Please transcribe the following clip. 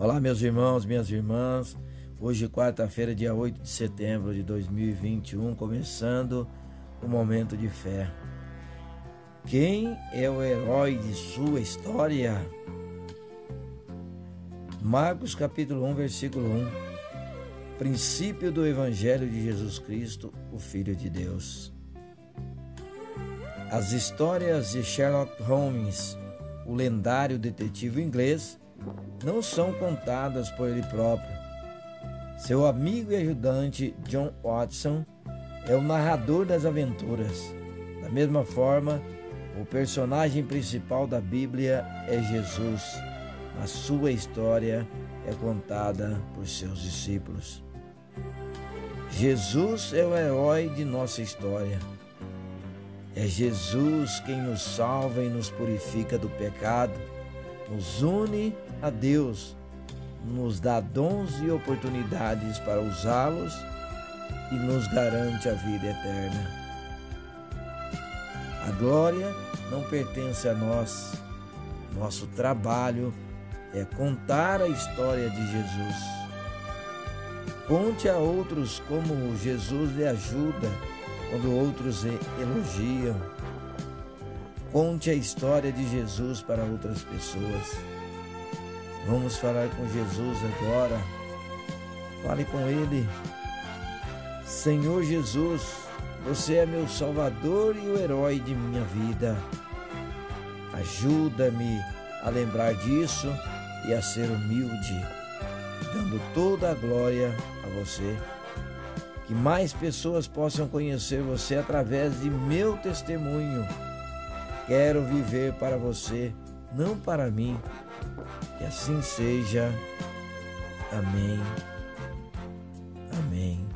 Olá, meus irmãos, minhas irmãs. Hoje, quarta-feira, dia 8 de setembro de 2021, começando o momento de fé. Quem é o herói de sua história? Marcos capítulo 1, versículo 1. Princípio do Evangelho de Jesus Cristo, o Filho de Deus. As histórias de Sherlock Holmes, o lendário detetive inglês, não são contadas por ele próprio. Seu amigo e ajudante John Watson é o narrador das aventuras. Da mesma forma, o personagem principal da Bíblia é Jesus. A sua história é contada por seus discípulos. Jesus é o herói de nossa história. É Jesus quem nos salva e nos purifica do pecado nos une a Deus, nos dá dons e oportunidades para usá-los e nos garante a vida eterna. A glória não pertence a nós. Nosso trabalho é contar a história de Jesus. Conte a outros como Jesus lhe ajuda quando outros elogiam Conte a história de Jesus para outras pessoas. Vamos falar com Jesus agora. Fale com Ele. Senhor Jesus, você é meu Salvador e o herói de minha vida. Ajuda-me a lembrar disso e a ser humilde, dando toda a glória a você. Que mais pessoas possam conhecer você através de meu testemunho Quero viver para você, não para mim. Que assim seja. Amém. Amém.